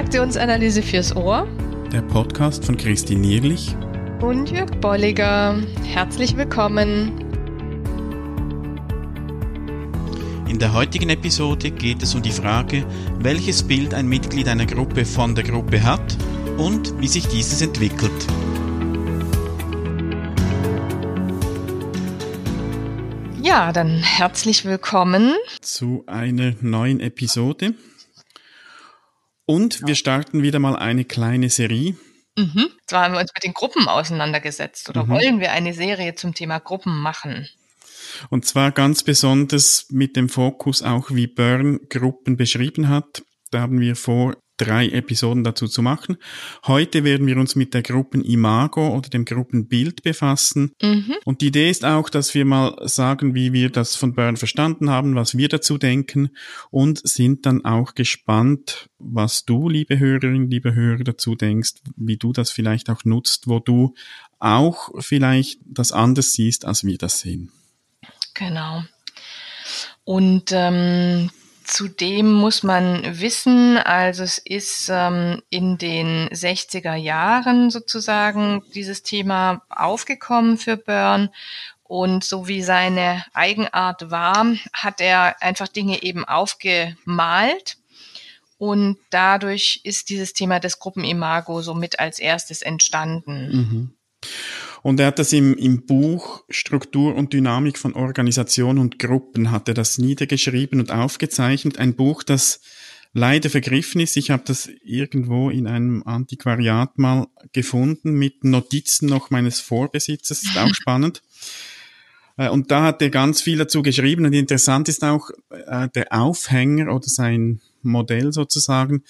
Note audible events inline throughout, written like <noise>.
Transaktionsanalyse fürs Ohr. Der Podcast von Christine Nierlich und Jörg Bolliger. Herzlich willkommen. In der heutigen Episode geht es um die Frage, welches Bild ein Mitglied einer Gruppe von der Gruppe hat und wie sich dieses entwickelt. Ja, dann herzlich willkommen zu einer neuen Episode. Und wir starten wieder mal eine kleine Serie. Mhm. Zwar haben wir uns mit den Gruppen auseinandergesetzt oder mhm. wollen wir eine Serie zum Thema Gruppen machen? Und zwar ganz besonders mit dem Fokus auch, wie Byrne Gruppen beschrieben hat. Da haben wir vor, drei Episoden dazu zu machen. Heute werden wir uns mit der Gruppenimago oder dem Gruppenbild befassen. Mhm. Und die Idee ist auch, dass wir mal sagen, wie wir das von Byrne verstanden haben, was wir dazu denken und sind dann auch gespannt, was du, liebe Hörerin, liebe Hörer, dazu denkst, wie du das vielleicht auch nutzt, wo du auch vielleicht das anders siehst, als wir das sehen. Genau. Und ähm, Zudem muss man wissen, also es ist ähm, in den 60er Jahren sozusagen dieses Thema aufgekommen für Byrne und so wie seine Eigenart war, hat er einfach Dinge eben aufgemalt und dadurch ist dieses Thema des Gruppenimago somit als erstes entstanden. Mhm. Und er hat das im, im Buch Struktur und Dynamik von Organisation und Gruppen, hat er das niedergeschrieben und aufgezeichnet. Ein Buch, das leider vergriffen ist. Ich habe das irgendwo in einem Antiquariat mal gefunden mit Notizen noch meines Vorbesitzers. Ist auch <laughs> spannend. Äh, und da hat er ganz viel dazu geschrieben. Und interessant ist auch äh, der Aufhänger oder sein Modell sozusagen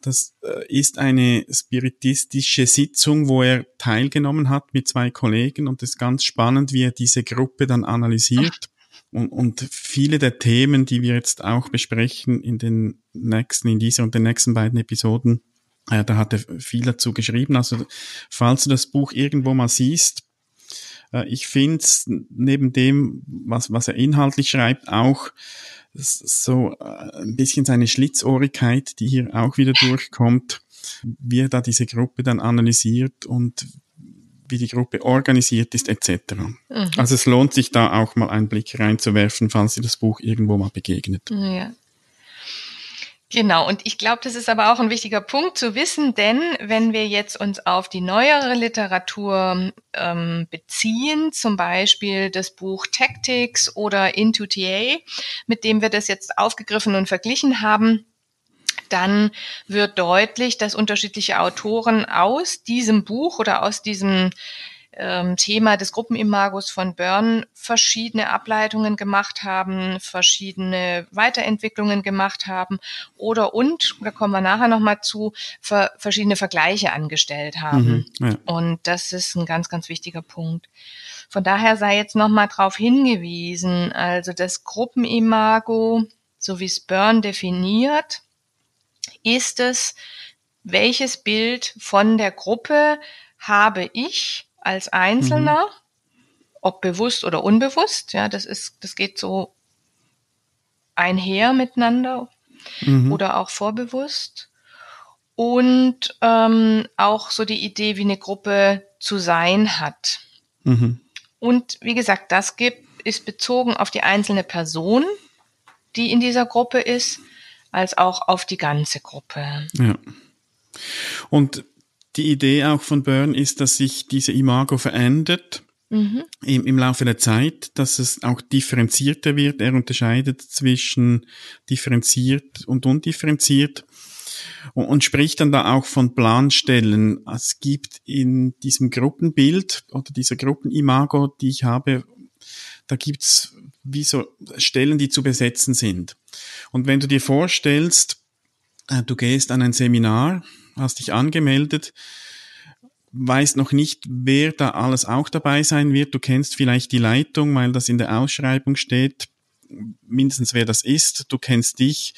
das äh, ist eine spiritistische Sitzung, wo er teilgenommen hat mit zwei Kollegen und es ist ganz spannend, wie er diese Gruppe dann analysiert. Und, und viele der Themen, die wir jetzt auch besprechen in den nächsten, in dieser und den nächsten beiden Episoden, äh, da hat er viel dazu geschrieben. Also falls du das Buch irgendwo mal siehst, äh, ich finde es neben dem, was, was er inhaltlich schreibt, auch so äh, ein bisschen seine Schlitzohrigkeit, die hier auch wieder durchkommt, wie er da diese Gruppe dann analysiert und wie die Gruppe organisiert ist, etc. Mhm. Also es lohnt sich da auch mal einen Blick reinzuwerfen, falls ihr das Buch irgendwo mal begegnet. Ja. Genau, und ich glaube, das ist aber auch ein wichtiger Punkt zu wissen, denn wenn wir jetzt uns auf die neuere Literatur ähm, beziehen, zum Beispiel das Buch Tactics oder Into TA, mit dem wir das jetzt aufgegriffen und verglichen haben, dann wird deutlich, dass unterschiedliche Autoren aus diesem Buch oder aus diesem ähm, Thema des Gruppenimagos von Byrne verschiedene Ableitungen gemacht haben, verschiedene Weiterentwicklungen gemacht haben oder und, da kommen wir nachher nochmal zu, ver verschiedene Vergleiche angestellt haben. Mhm, ja. Und das ist ein ganz, ganz wichtiger Punkt. Von daher sei jetzt nochmal darauf hingewiesen, also das Gruppenimago, so wie es Byrne definiert, ist es, welches Bild von der Gruppe habe ich als Einzelner, mhm. ob bewusst oder unbewusst. Ja, das ist, das geht so einher miteinander mhm. oder auch vorbewusst. Und ähm, auch so die Idee, wie eine Gruppe zu sein hat. Mhm. Und wie gesagt, das gibt, ist bezogen auf die einzelne Person, die in dieser Gruppe ist, als auch auf die ganze Gruppe. Ja. Und die Idee auch von Byrne ist, dass sich diese Imago verändert mhm. im, im Laufe der Zeit, dass es auch differenzierter wird. Er unterscheidet zwischen differenziert und undifferenziert und, und spricht dann da auch von Planstellen. Es gibt in diesem Gruppenbild oder dieser Gruppenimago, die ich habe, da gibt's wie so Stellen, die zu besetzen sind. Und wenn du dir vorstellst, äh, du gehst an ein Seminar, hast dich angemeldet, weißt noch nicht, wer da alles auch dabei sein wird. Du kennst vielleicht die Leitung, weil das in der Ausschreibung steht, mindestens wer das ist. Du kennst dich.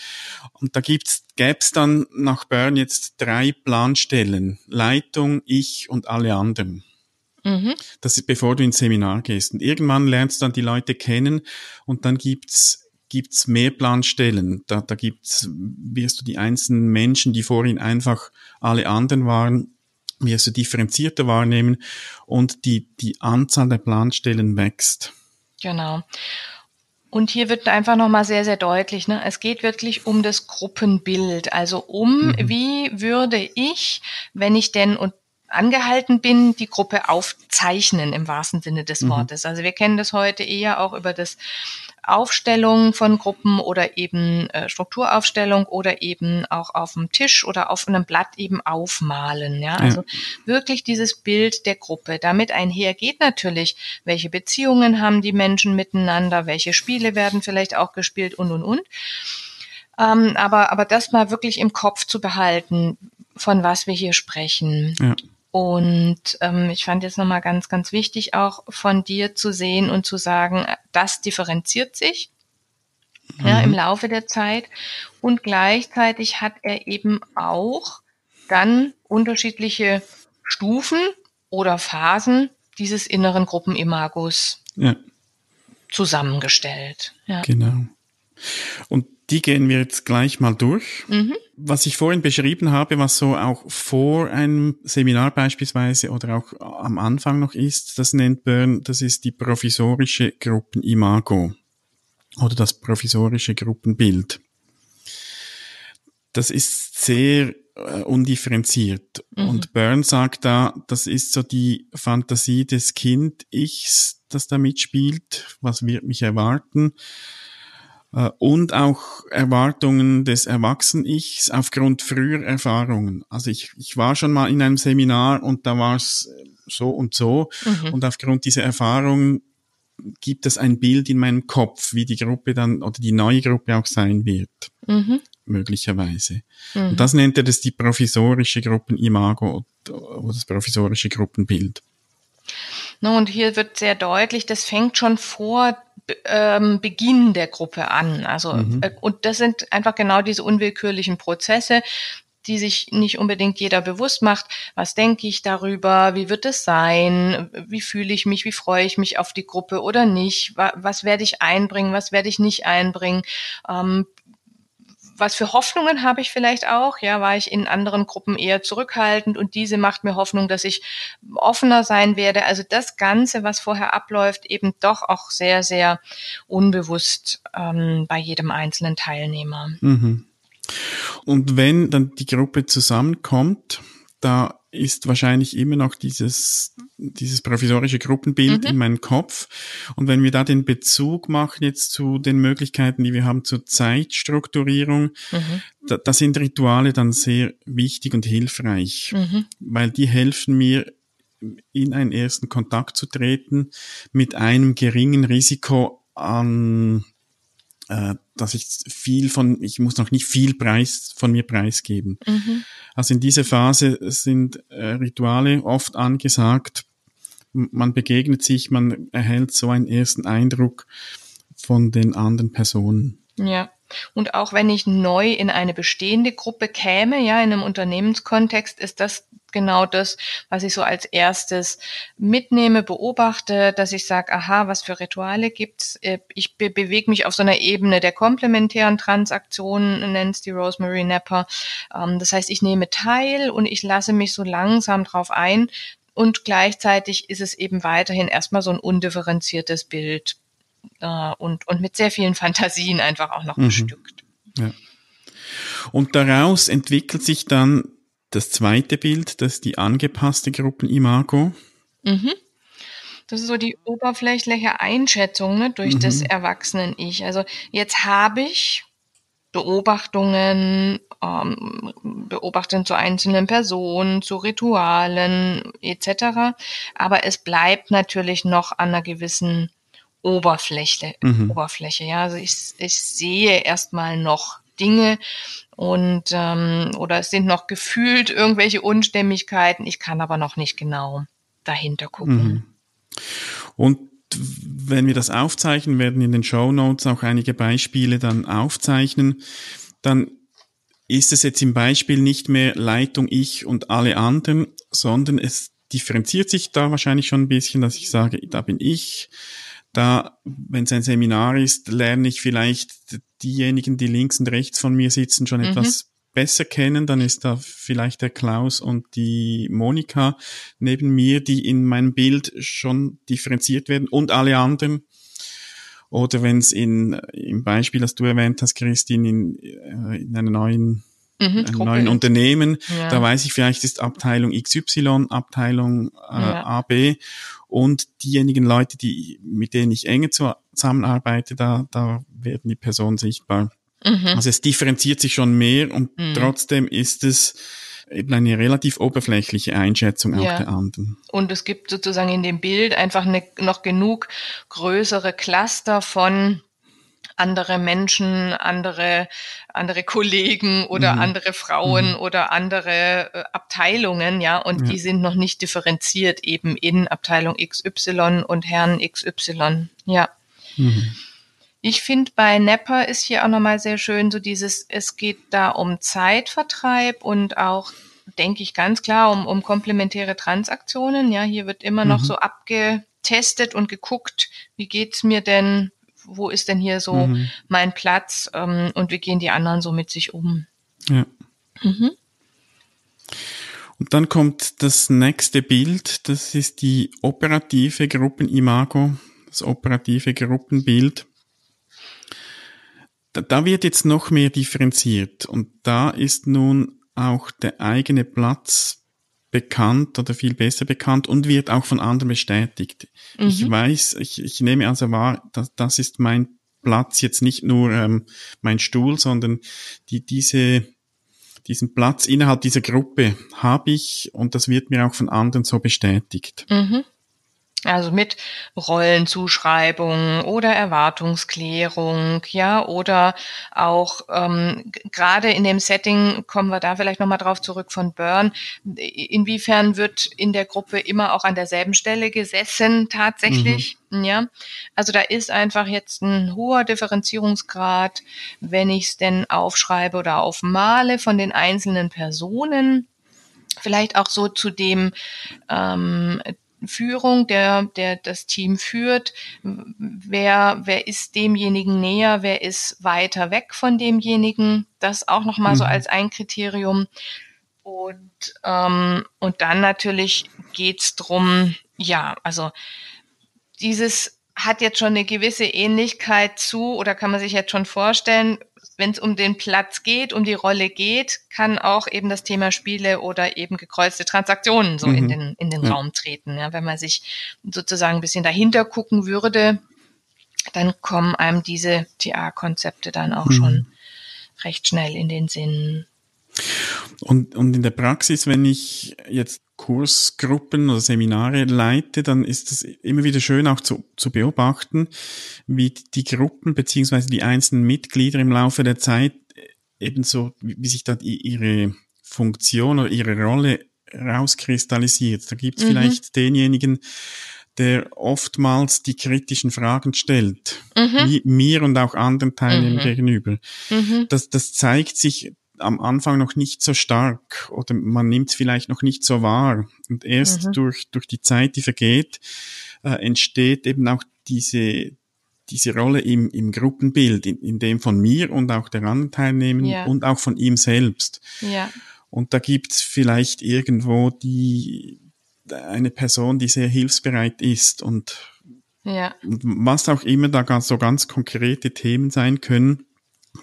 Und da gibt's, gäb's dann nach Bern jetzt drei Planstellen. Leitung, ich und alle anderen. Mhm. Das ist bevor du ins Seminar gehst. Und irgendwann lernst du dann die Leute kennen und dann gibt's gibt's mehr Planstellen. Da, da gibt's, wirst du die einzelnen Menschen, die vorhin einfach alle anderen waren, wirst du differenzierter wahrnehmen und die, die Anzahl der Planstellen wächst. Genau. Und hier wird einfach nochmal sehr, sehr deutlich, ne? es geht wirklich um das Gruppenbild. Also um, mhm. wie würde ich, wenn ich denn und angehalten bin, die Gruppe aufzeichnen im wahrsten Sinne des mhm. Wortes. Also wir kennen das heute eher auch über das Aufstellung von Gruppen oder eben äh, Strukturaufstellung oder eben auch auf dem Tisch oder auf einem Blatt eben aufmalen. Ja, also ja. wirklich dieses Bild der Gruppe. Damit einhergeht natürlich, welche Beziehungen haben die Menschen miteinander, welche Spiele werden vielleicht auch gespielt und und und. Ähm, aber, aber das mal wirklich im Kopf zu behalten, von was wir hier sprechen. Ja. Und ähm, ich fand jetzt nochmal ganz, ganz wichtig auch von dir zu sehen und zu sagen, das differenziert sich mhm. ja, im Laufe der Zeit. Und gleichzeitig hat er eben auch dann unterschiedliche Stufen oder Phasen dieses inneren Gruppenimagos ja. zusammengestellt. Ja. Genau. Und die gehen wir jetzt gleich mal durch. Mhm. Was ich vorhin beschrieben habe, was so auch vor einem Seminar beispielsweise oder auch am Anfang noch ist, das nennt Bern, das ist die provisorische Gruppenimago oder das provisorische Gruppenbild. Das ist sehr äh, undifferenziert. Mhm. Und Byrne sagt da, das ist so die Fantasie des Kind-Ichs, das da mitspielt. Was wird mich erwarten? Äh, und auch Erwartungen des Erwachsenen-Ichs aufgrund früher Erfahrungen. Also ich, ich war schon mal in einem Seminar und da war es so und so mhm. und aufgrund dieser Erfahrungen gibt es ein Bild in meinem Kopf, wie die Gruppe dann oder die neue Gruppe auch sein wird. Mhm. Möglicherweise. Mhm. Und das nennt er das die provisorische Gruppenimago oder das provisorische Gruppenbild. No, und hier wird sehr deutlich, das fängt schon vor ähm, Beginn der Gruppe an. Also mhm. äh, und das sind einfach genau diese unwillkürlichen Prozesse, die sich nicht unbedingt jeder bewusst macht. Was denke ich darüber? Wie wird es sein? Wie fühle ich mich? Wie freue ich mich auf die Gruppe oder nicht? Was werde ich einbringen? Was werde ich nicht einbringen? Ähm, was für Hoffnungen habe ich vielleicht auch? Ja, war ich in anderen Gruppen eher zurückhaltend und diese macht mir Hoffnung, dass ich offener sein werde. Also das Ganze, was vorher abläuft, eben doch auch sehr, sehr unbewusst ähm, bei jedem einzelnen Teilnehmer. Mhm. Und wenn dann die Gruppe zusammenkommt, da ist wahrscheinlich immer noch dieses, dieses provisorische Gruppenbild mhm. in meinem Kopf. Und wenn wir da den Bezug machen jetzt zu den Möglichkeiten, die wir haben zur Zeitstrukturierung, mhm. da, da sind Rituale dann sehr wichtig und hilfreich, mhm. weil die helfen mir, in einen ersten Kontakt zu treten mit einem geringen Risiko an äh, dass ich viel von, ich muss noch nicht viel Preis von mir preisgeben. Mhm. Also in dieser Phase sind äh, Rituale oft angesagt. Man begegnet sich, man erhält so einen ersten Eindruck von den anderen Personen. Ja. Und auch wenn ich neu in eine bestehende Gruppe käme, ja, in einem Unternehmenskontext, ist das genau das, was ich so als erstes mitnehme, beobachte, dass ich sage, aha, was für Rituale gibt's? Äh, ich be bewege mich auf so einer Ebene der komplementären Transaktionen, nennt es die Rosemary Napper. Ähm, das heißt, ich nehme teil und ich lasse mich so langsam drauf ein. Und gleichzeitig ist es eben weiterhin erstmal so ein undifferenziertes Bild äh, und, und mit sehr vielen <laughs> Fantasien einfach auch noch mhm. bestückt. Ja. Und daraus entwickelt sich dann das zweite Bild, das ist die angepasste Gruppenimago. Mhm. Das ist so die oberflächliche Einschätzung ne, durch mhm. das Erwachsenen-Ich. Also jetzt habe ich Beobachtungen, ähm, Beobachtungen zu einzelnen Personen, zu Ritualen etc. Aber es bleibt natürlich noch an einer gewissen Oberfläche. Mhm. Oberfläche. Ja, also ich, ich sehe erstmal noch Dinge und ähm, oder es sind noch gefühlt irgendwelche Unstimmigkeiten. Ich kann aber noch nicht genau dahinter gucken. Mhm. Und wenn wir das aufzeichnen, werden in den Show Notes auch einige Beispiele dann aufzeichnen. Dann ist es jetzt im Beispiel nicht mehr Leitung ich und alle anderen, sondern es differenziert sich da wahrscheinlich schon ein bisschen, dass ich sage, da bin ich, da, wenn es ein Seminar ist, lerne ich vielleicht diejenigen, die links und rechts von mir sitzen, schon mhm. etwas besser kennen, dann ist da vielleicht der Klaus und die Monika neben mir, die in meinem Bild schon differenziert werden und alle anderen. Oder wenn es in im Beispiel, das du erwähnt hast, Christine, in, äh, in einer neuen mhm, einem neuen Unternehmen, ja. da weiß ich vielleicht ist Abteilung XY, Abteilung äh, ja. AB und diejenigen Leute, die mit denen ich enger zusammenarbeite, da da werden die Personen sichtbar. Mhm. Also es differenziert sich schon mehr und mhm. trotzdem ist es eben eine relativ oberflächliche Einschätzung auch ja. der anderen. Und es gibt sozusagen in dem Bild einfach eine, noch genug größere Cluster von andere Menschen, andere, andere Kollegen oder mhm. andere Frauen mhm. oder andere äh, Abteilungen, ja, und ja. die sind noch nicht differenziert eben in Abteilung XY und Herrn XY, ja. Mhm. Ich finde, bei Nepper ist hier auch nochmal sehr schön so dieses, es geht da um Zeitvertreib und auch, denke ich ganz klar, um, um komplementäre Transaktionen. Ja, hier wird immer mhm. noch so abgetestet und geguckt, wie geht's mir denn, wo ist denn hier so mhm. mein Platz ähm, und wie gehen die anderen so mit sich um. Ja. Mhm. Und dann kommt das nächste Bild, das ist die operative Gruppenimago, das operative Gruppenbild da, da wird jetzt noch mehr differenziert und da ist nun auch der eigene Platz bekannt oder viel besser bekannt und wird auch von anderen bestätigt. Mhm. Ich weiß, ich, ich nehme also wahr, dass, das ist mein Platz, jetzt nicht nur ähm, mein Stuhl, sondern die, diese, diesen Platz innerhalb dieser Gruppe habe ich und das wird mir auch von anderen so bestätigt. Mhm. Also mit Rollenzuschreibung oder Erwartungsklärung, ja, oder auch ähm, gerade in dem Setting kommen wir da vielleicht nochmal drauf zurück von Burn. Inwiefern wird in der Gruppe immer auch an derselben Stelle gesessen tatsächlich? Mhm. Ja, also da ist einfach jetzt ein hoher Differenzierungsgrad, wenn ich es denn aufschreibe oder aufmale von den einzelnen Personen vielleicht auch so zu dem ähm, Führung, der, der das Team führt, wer, wer ist demjenigen näher, wer ist weiter weg von demjenigen, das auch nochmal mhm. so als ein Kriterium. Und, ähm, und dann natürlich geht's drum, ja, also dieses hat jetzt schon eine gewisse Ähnlichkeit zu, oder kann man sich jetzt schon vorstellen, wenn es um den Platz geht, um die Rolle geht, kann auch eben das Thema Spiele oder eben gekreuzte Transaktionen so mhm. in den, in den ja. Raum treten. Ja, wenn man sich sozusagen ein bisschen dahinter gucken würde, dann kommen einem diese TA-Konzepte dann auch mhm. schon recht schnell in den Sinn. Und, und in der Praxis, wenn ich jetzt Kursgruppen oder Seminare leite, dann ist es immer wieder schön auch zu, zu beobachten, wie die Gruppen beziehungsweise die einzelnen Mitglieder im Laufe der Zeit ebenso, wie sich da ihre Funktion oder ihre Rolle rauskristallisiert. Da gibt es mhm. vielleicht denjenigen, der oftmals die kritischen Fragen stellt, mhm. mir und auch anderen Teilnehmern mhm. gegenüber. Mhm. Das, das zeigt sich am Anfang noch nicht so stark oder man nimmt es vielleicht noch nicht so wahr. Und erst mhm. durch, durch die Zeit, die vergeht, äh, entsteht eben auch diese, diese Rolle im, im Gruppenbild, in, in dem von mir und auch der anderen Teilnehmer ja. und auch von ihm selbst. Ja. Und da gibt's vielleicht irgendwo die, eine Person, die sehr hilfsbereit ist und, ja. und was auch immer da ganz, so ganz konkrete Themen sein können,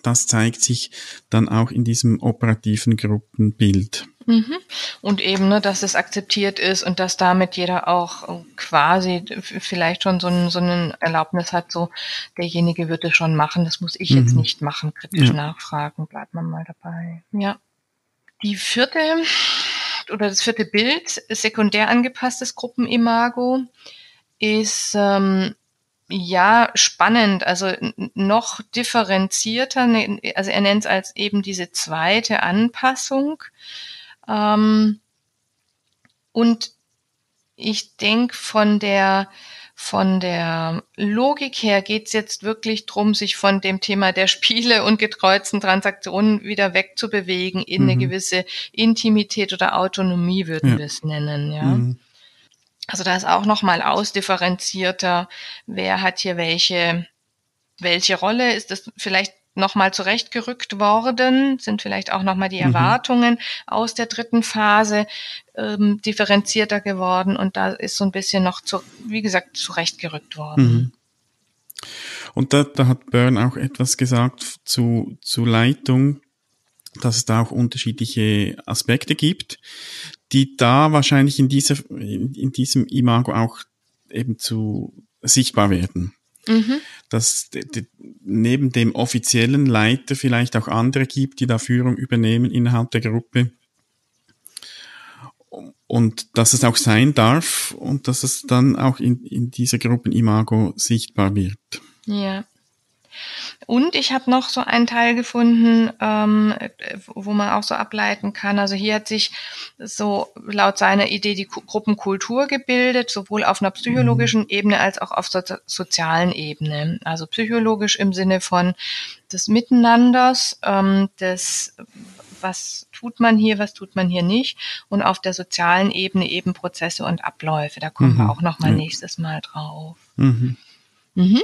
das zeigt sich dann auch in diesem operativen Gruppenbild. Mhm. Und eben, ne, dass es akzeptiert ist und dass damit jeder auch quasi vielleicht schon so, ein, so eine Erlaubnis hat, so derjenige wird es schon machen, das muss ich mhm. jetzt nicht machen, kritisch ja. nachfragen, bleibt man mal dabei. Ja. Die vierte oder das vierte Bild, sekundär angepasstes Gruppenimago, ist ähm, ja, spannend, also noch differenzierter, ne, also er nennt es als eben diese zweite Anpassung. Ähm, und ich denke, von der von der Logik her geht's jetzt wirklich drum, sich von dem Thema der Spiele und gekreuzten Transaktionen wieder wegzubewegen in mhm. eine gewisse Intimität oder Autonomie, würden ja. wir es nennen. Ja. Mhm. Also da ist auch nochmal ausdifferenzierter, wer hat hier welche, welche Rolle, ist das vielleicht nochmal zurechtgerückt worden, sind vielleicht auch nochmal die mhm. Erwartungen mhm. aus der dritten Phase ähm, differenzierter geworden und da ist so ein bisschen noch, zu, wie gesagt, zurechtgerückt worden. Mhm. Und da, da hat Byrne auch etwas gesagt zu, zu Leitung, dass es da auch unterschiedliche Aspekte gibt, die da wahrscheinlich in, dieser, in, in diesem Imago auch eben zu sichtbar werden. Mhm. Dass neben dem offiziellen Leiter vielleicht auch andere gibt, die da Führung übernehmen innerhalb der Gruppe. Und dass es auch sein darf und dass es dann auch in, in dieser Gruppenimago sichtbar wird. Ja. Und ich habe noch so einen Teil gefunden, ähm, wo man auch so ableiten kann. Also hier hat sich so laut seiner Idee die Gruppenkultur gebildet, sowohl auf einer psychologischen mhm. Ebene als auch auf so sozialen Ebene. Also psychologisch im Sinne von des Miteinanders, ähm, des was tut man hier, was tut man hier nicht und auf der sozialen Ebene eben Prozesse und Abläufe. Da kommen mhm. wir auch noch mal ja. nächstes Mal drauf. Mhm.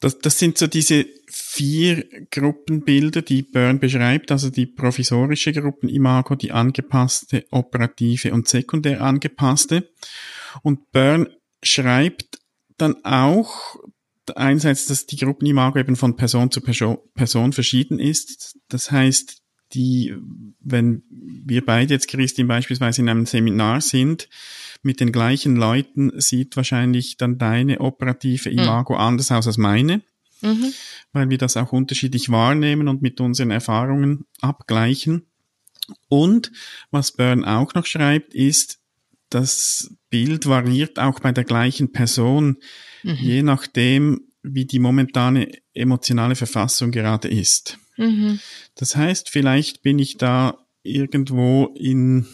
Das, das sind so diese vier Gruppenbilder, die Byrne beschreibt, also die provisorische Gruppenimago, die angepasste, operative und sekundär angepasste. Und Byrne schreibt dann auch einerseits, dass die Gruppenimago eben von Person zu Person verschieden ist. Das heißt, die, wenn wir beide jetzt, Christine, beispielsweise in einem Seminar sind, mit den gleichen Leuten sieht wahrscheinlich dann deine operative hm. Imago mhm. anders aus als meine, mhm. weil wir das auch unterschiedlich wahrnehmen und mit unseren Erfahrungen abgleichen. Und was Byrne auch noch schreibt, ist, das Bild variiert auch bei der gleichen Person, mhm. je nachdem, wie die momentane emotionale Verfassung gerade ist. Mhm. Das heißt, vielleicht bin ich da irgendwo in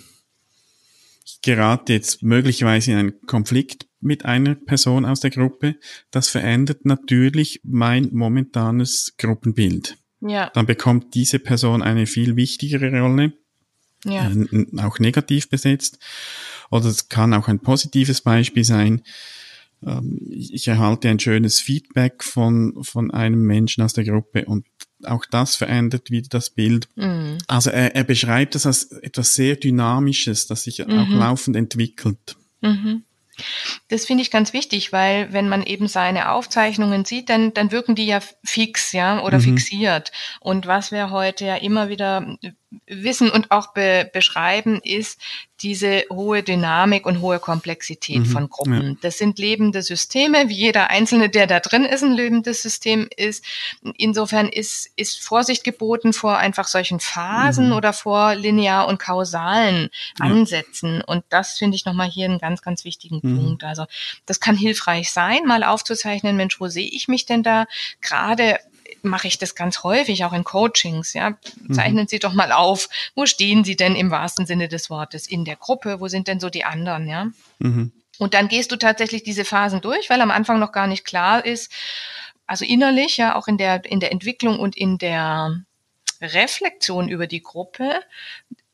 gerate jetzt möglicherweise in einen Konflikt mit einer Person aus der Gruppe, das verändert natürlich mein momentanes Gruppenbild. Ja. Dann bekommt diese Person eine viel wichtigere Rolle, ja. äh, auch negativ besetzt. Oder es kann auch ein positives Beispiel sein. Ähm, ich erhalte ein schönes Feedback von, von einem Menschen aus der Gruppe und auch das verändert wieder das Bild. Mhm. Also er, er beschreibt das als etwas sehr Dynamisches, das sich mhm. auch laufend entwickelt. Mhm. Das finde ich ganz wichtig, weil wenn man eben seine Aufzeichnungen sieht, dann, dann wirken die ja fix, ja, oder mhm. fixiert. Und was wir heute ja immer wieder wissen und auch be beschreiben, ist diese hohe Dynamik und hohe Komplexität mhm, von Gruppen. Ja. Das sind lebende Systeme, wie jeder einzelne, der da drin ist, ein lebendes System ist. Insofern ist, ist Vorsicht geboten vor einfach solchen Phasen mhm. oder vor linear und kausalen ja. Ansätzen. Und das finde ich nochmal hier einen ganz, ganz wichtigen mhm. Punkt. Also das kann hilfreich sein, mal aufzuzeichnen, Mensch, wo sehe ich mich denn da gerade mache ich das ganz häufig, auch in Coachings. Ja, mhm. zeichnen mhm. Sie doch mal auf, wo stehen Sie denn im wahrsten Sinne des Wortes in der Gruppe? Wo sind denn so die anderen? Ja. Mhm. Und dann gehst du tatsächlich diese Phasen durch, weil am Anfang noch gar nicht klar ist, also innerlich, ja, auch in der, in der Entwicklung und in der Reflexion über die Gruppe,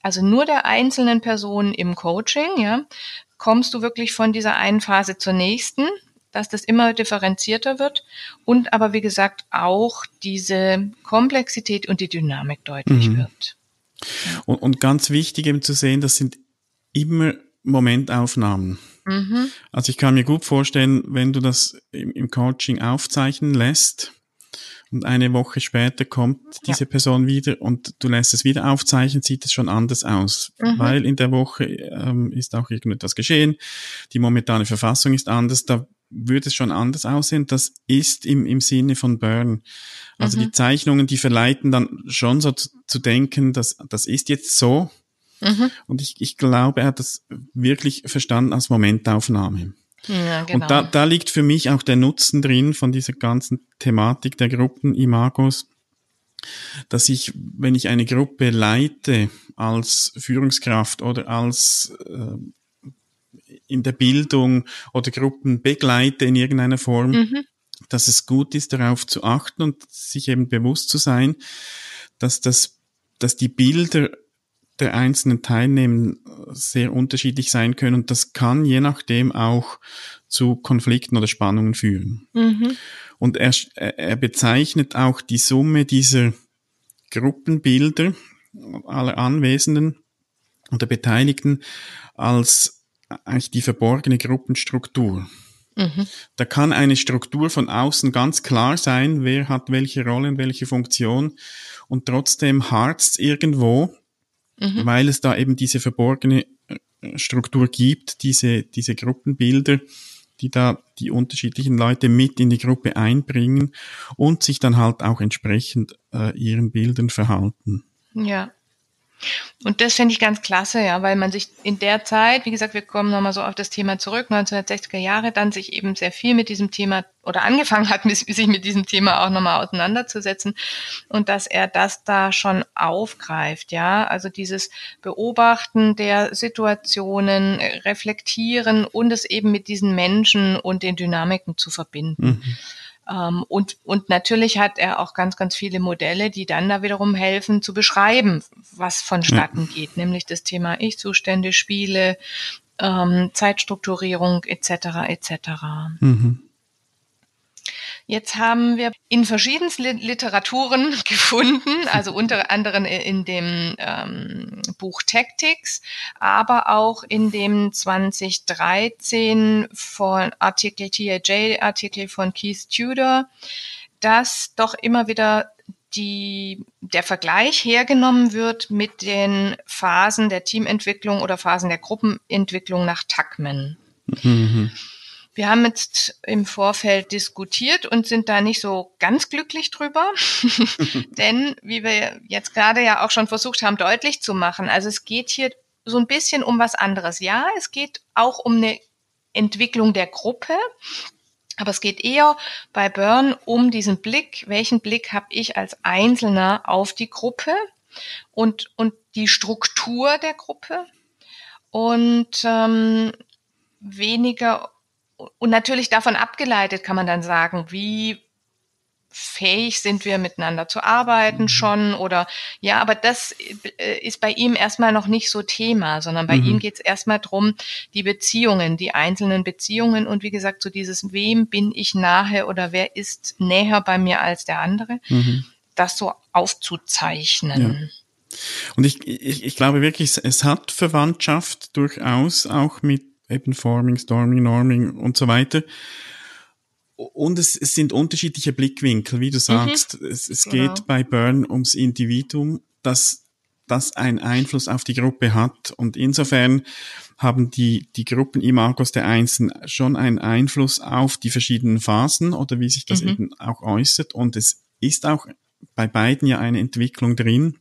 also nur der einzelnen Person im Coaching, ja, kommst du wirklich von dieser einen Phase zur nächsten dass das immer differenzierter wird und aber wie gesagt auch diese Komplexität und die Dynamik deutlich mhm. wird. Und, und ganz wichtig eben zu sehen, das sind immer Momentaufnahmen. Mhm. Also ich kann mir gut vorstellen, wenn du das im, im Coaching aufzeichnen lässt, und eine Woche später kommt diese ja. Person wieder und du lässt es wieder aufzeichnen, sieht es schon anders aus. Mhm. Weil in der Woche ähm, ist auch irgendetwas geschehen, die momentane Verfassung ist anders, da würde es schon anders aussehen. Das ist im, im Sinne von Burn. Also mhm. die Zeichnungen, die verleiten dann schon so zu, zu denken, dass das ist jetzt so. Mhm. Und ich, ich glaube, er hat das wirklich verstanden als Momentaufnahme. Ja, genau. Und da, da liegt für mich auch der Nutzen drin von dieser ganzen Thematik der Gruppen-Imagos, dass ich, wenn ich eine Gruppe leite als Führungskraft oder als äh, in der Bildung oder Gruppen begleite in irgendeiner Form, mhm. dass es gut ist, darauf zu achten und sich eben bewusst zu sein, dass das, dass die Bilder der einzelnen Teilnehmer sehr unterschiedlich sein können und das kann je nachdem auch zu Konflikten oder Spannungen führen. Mhm. Und er, er bezeichnet auch die Summe dieser Gruppenbilder aller Anwesenden und der Beteiligten als eigentlich die verborgene Gruppenstruktur. Mhm. Da kann eine Struktur von außen ganz klar sein, wer hat welche Rolle und welche Funktion und trotzdem harzt irgendwo, mhm. weil es da eben diese verborgene äh, Struktur gibt, diese, diese Gruppenbilder, die da die unterschiedlichen Leute mit in die Gruppe einbringen und sich dann halt auch entsprechend äh, ihren Bildern verhalten. Ja. Und das finde ich ganz klasse, ja, weil man sich in der Zeit, wie gesagt, wir kommen nochmal so auf das Thema zurück, 1960er Jahre, dann sich eben sehr viel mit diesem Thema oder angefangen hat, <laughs> sich mit diesem Thema auch nochmal auseinanderzusetzen und dass er das da schon aufgreift, ja, also dieses Beobachten der Situationen, reflektieren und es eben mit diesen Menschen und den Dynamiken zu verbinden. Mhm. Ähm, und, und natürlich hat er auch ganz, ganz viele Modelle, die dann da wiederum helfen zu beschreiben, was vonstatten geht, nämlich das Thema Ich-Zustände, Spiele, ähm, Zeitstrukturierung etc. etc. Mhm. Jetzt haben wir in verschiedensten Literaturen <laughs> gefunden, also unter anderem in dem ähm, Buch Tactics, aber auch in dem 2013 von Artikel TAJ, Artikel von Keith Tudor, dass doch immer wieder die, der Vergleich hergenommen wird mit den Phasen der Teamentwicklung oder Phasen der Gruppenentwicklung nach Tuckman. Mhm. Wir haben jetzt im Vorfeld diskutiert und sind da nicht so ganz glücklich drüber. <laughs> Denn, wie wir jetzt gerade ja auch schon versucht haben, deutlich zu machen, also es geht hier so ein bisschen um was anderes. Ja, es geht auch um eine Entwicklung der Gruppe. Aber es geht eher bei Burn um diesen Blick, welchen Blick habe ich als Einzelner auf die Gruppe und, und die Struktur der Gruppe und ähm, weniger und natürlich davon abgeleitet kann man dann sagen, wie fähig sind wir miteinander zu arbeiten mhm. schon oder ja, aber das äh, ist bei ihm erstmal noch nicht so Thema, sondern bei mhm. ihm geht es erstmal drum, die Beziehungen, die einzelnen Beziehungen und wie gesagt, so dieses, wem bin ich nahe oder wer ist näher bei mir als der andere, mhm. das so aufzuzeichnen. Ja. Und ich, ich, ich glaube wirklich, es hat Verwandtschaft durchaus auch mit eben Forming, Storming, Norming und so weiter. Und es, es sind unterschiedliche Blickwinkel, wie du mhm. sagst. Mhm. Es, es genau. geht bei Burn ums Individuum, das, das einen Einfluss auf die Gruppe hat. Und insofern haben die, die Gruppen im Argos der Einzelnen schon einen Einfluss auf die verschiedenen Phasen oder wie sich das mhm. eben auch äußert. Und es ist auch bei beiden ja eine Entwicklung drin.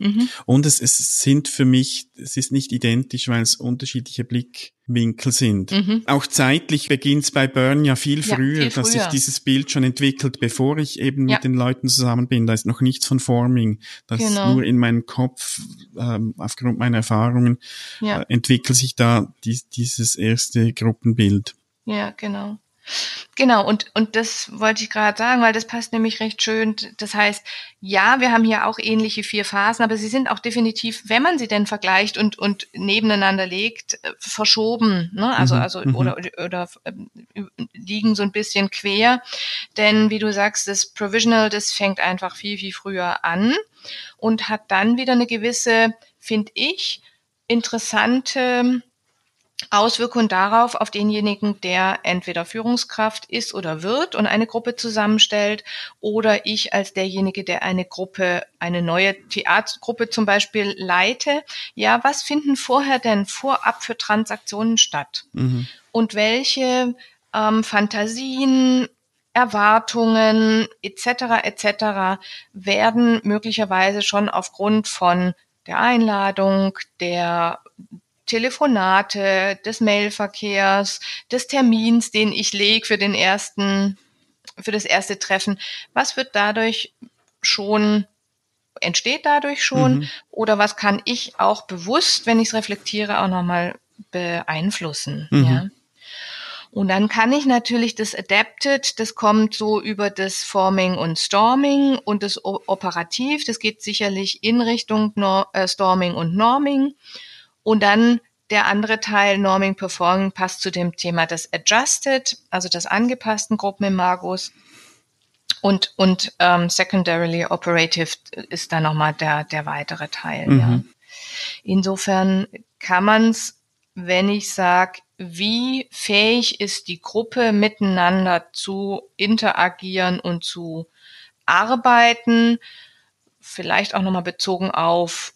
Mhm. Und es, es sind für mich, es ist nicht identisch, weil es unterschiedliche Blickwinkel sind. Mhm. Auch zeitlich beginnt es bei Burn ja viel früher, ja, viel dass sich dieses Bild schon entwickelt, bevor ich eben ja. mit den Leuten zusammen bin. Da ist noch nichts von Forming. Das genau. ist nur in meinem Kopf, ähm, aufgrund meiner Erfahrungen, ja. äh, entwickelt sich da die, dieses erste Gruppenbild. Ja, genau. Genau, und, und das wollte ich gerade sagen, weil das passt nämlich recht schön. Das heißt, ja, wir haben hier auch ähnliche vier Phasen, aber sie sind auch definitiv, wenn man sie denn vergleicht und, und nebeneinander legt, äh, verschoben. Ne? Also, mhm. also mhm. oder, oder äh, liegen so ein bisschen quer. Denn wie du sagst, das Provisional, das fängt einfach viel, viel früher an und hat dann wieder eine gewisse, finde ich, interessante Auswirkungen darauf, auf denjenigen, der entweder Führungskraft ist oder wird und eine Gruppe zusammenstellt, oder ich als derjenige, der eine Gruppe, eine neue Theatergruppe zum Beispiel leite. Ja, was finden vorher denn vorab für Transaktionen statt? Mhm. Und welche ähm, Fantasien, Erwartungen etc. etc. werden möglicherweise schon aufgrund von der Einladung, der Telefonate, des Mailverkehrs, des Termins, den ich lege für den ersten, für das erste Treffen. Was wird dadurch schon entsteht dadurch schon mhm. oder was kann ich auch bewusst, wenn ich es reflektiere, auch nochmal beeinflussen. Mhm. Ja? Und dann kann ich natürlich das Adapted, das kommt so über das Forming und Storming und das Operativ, das geht sicherlich in Richtung Nor äh, Storming und Norming. Und dann der andere Teil Norming Performing passt zu dem Thema des Adjusted, also des angepassten Gruppenimagos. Und, und ähm, Secondarily Operative ist dann nochmal der, der weitere Teil. Mhm. Ja. Insofern kann man es, wenn ich sage, wie fähig ist die Gruppe miteinander zu interagieren und zu arbeiten, vielleicht auch nochmal bezogen auf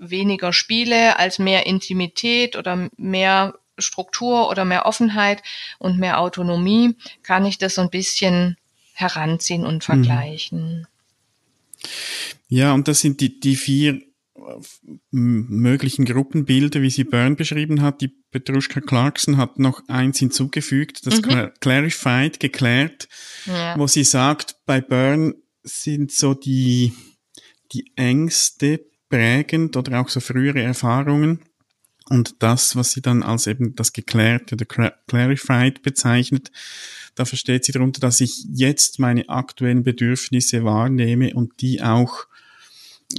weniger Spiele als mehr Intimität oder mehr Struktur oder mehr Offenheit und mehr Autonomie, kann ich das so ein bisschen heranziehen und mhm. vergleichen. Ja, und das sind die, die vier möglichen Gruppenbilder, wie sie Byrne beschrieben hat. Die Petrushka Clarkson hat noch eins hinzugefügt, das mhm. Clarified, geklärt, ja. wo sie sagt, bei Byrne sind so die, die Ängste prägend oder auch so frühere Erfahrungen. Und das, was sie dann als eben das Geklärte oder Clarified bezeichnet, da versteht sie darunter, dass ich jetzt meine aktuellen Bedürfnisse wahrnehme und die auch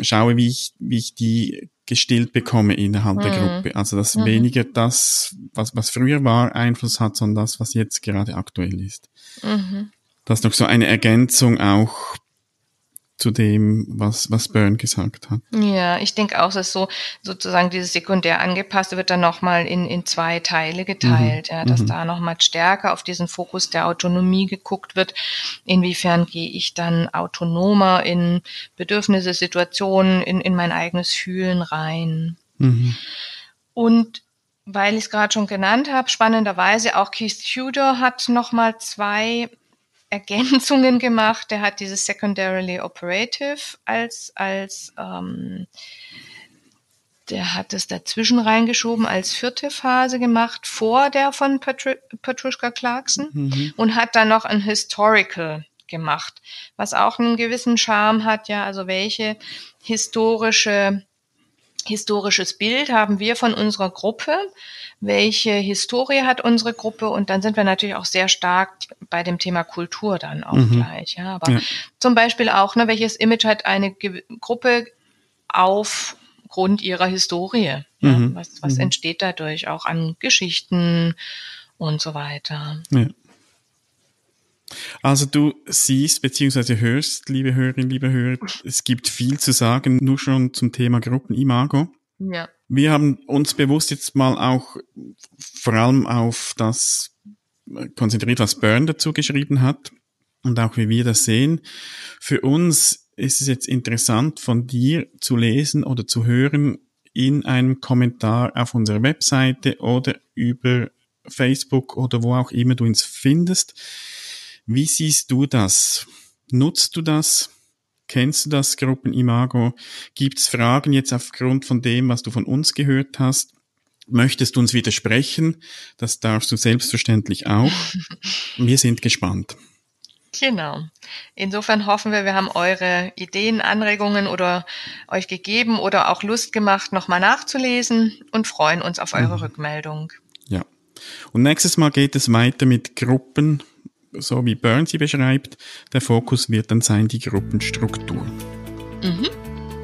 schaue, wie ich, wie ich die gestillt bekomme innerhalb mhm. der Gruppe. Also dass mhm. weniger das, was, was früher war, Einfluss hat, sondern das, was jetzt gerade aktuell ist. Mhm. Das ist noch so eine Ergänzung auch zu dem, was, was Byrne gesagt hat. Ja, ich denke auch, dass so sozusagen dieses sekundär angepasste wird dann nochmal in, in zwei Teile geteilt, mhm. ja, dass mhm. da nochmal stärker auf diesen Fokus der Autonomie geguckt wird. Inwiefern gehe ich dann autonomer in Bedürfnisse, Situationen, in, in mein eigenes Fühlen rein. Mhm. Und weil ich es gerade schon genannt habe, spannenderweise auch Keith Tudor hat nochmal zwei Ergänzungen gemacht. Der hat dieses Secondarily Operative als, als ähm, der hat es dazwischen reingeschoben als vierte Phase gemacht, vor der von Patri Patrushka Clarkson mhm. und hat dann noch ein Historical gemacht, was auch einen gewissen Charme hat, ja, also welche historische historisches Bild haben wir von unserer Gruppe, welche Historie hat unsere Gruppe und dann sind wir natürlich auch sehr stark bei dem Thema Kultur dann auch mhm. gleich. Ja, aber ja. zum Beispiel auch, ne, welches Image hat eine Ge Gruppe aufgrund ihrer Historie? Ja, mhm. Was, was mhm. entsteht dadurch auch an Geschichten und so weiter? Ja. Also du siehst bzw. hörst, liebe Hörerinnen, liebe Hörer, es gibt viel zu sagen, nur schon zum Thema Gruppenimago. Ja. Wir haben uns bewusst jetzt mal auch vor allem auf das konzentriert, was Byrne dazu geschrieben hat und auch wie wir das sehen. Für uns ist es jetzt interessant von dir zu lesen oder zu hören in einem Kommentar auf unserer Webseite oder über Facebook oder wo auch immer du uns findest wie siehst du das? Nutzt du das? Kennst du das Gruppenimago? Gibt es Fragen jetzt aufgrund von dem, was du von uns gehört hast? Möchtest du uns widersprechen? Das darfst du selbstverständlich auch. <laughs> Wir sind gespannt. Genau. Insofern hoffen wir, wir haben eure Ideen, Anregungen oder euch gegeben oder auch Lust gemacht, nochmal nachzulesen und freuen uns auf eure mhm. Rückmeldung. Ja. Und nächstes Mal geht es weiter mit Gruppen so wie Burns sie beschreibt, der Fokus wird dann sein die Gruppenstruktur. Mhm.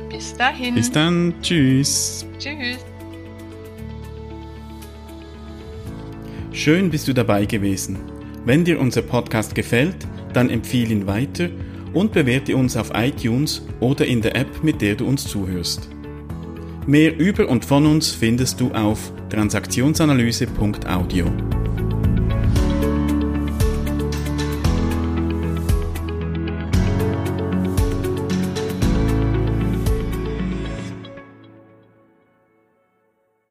Bis dahin. Bis dann. Tschüss. Tschüss. Schön bist du dabei gewesen. Wenn dir unser Podcast gefällt, dann empfehle ihn weiter und bewerte uns auf iTunes oder in der App, mit der du uns zuhörst. Mehr über und von uns findest du auf transaktionsanalyse.audio.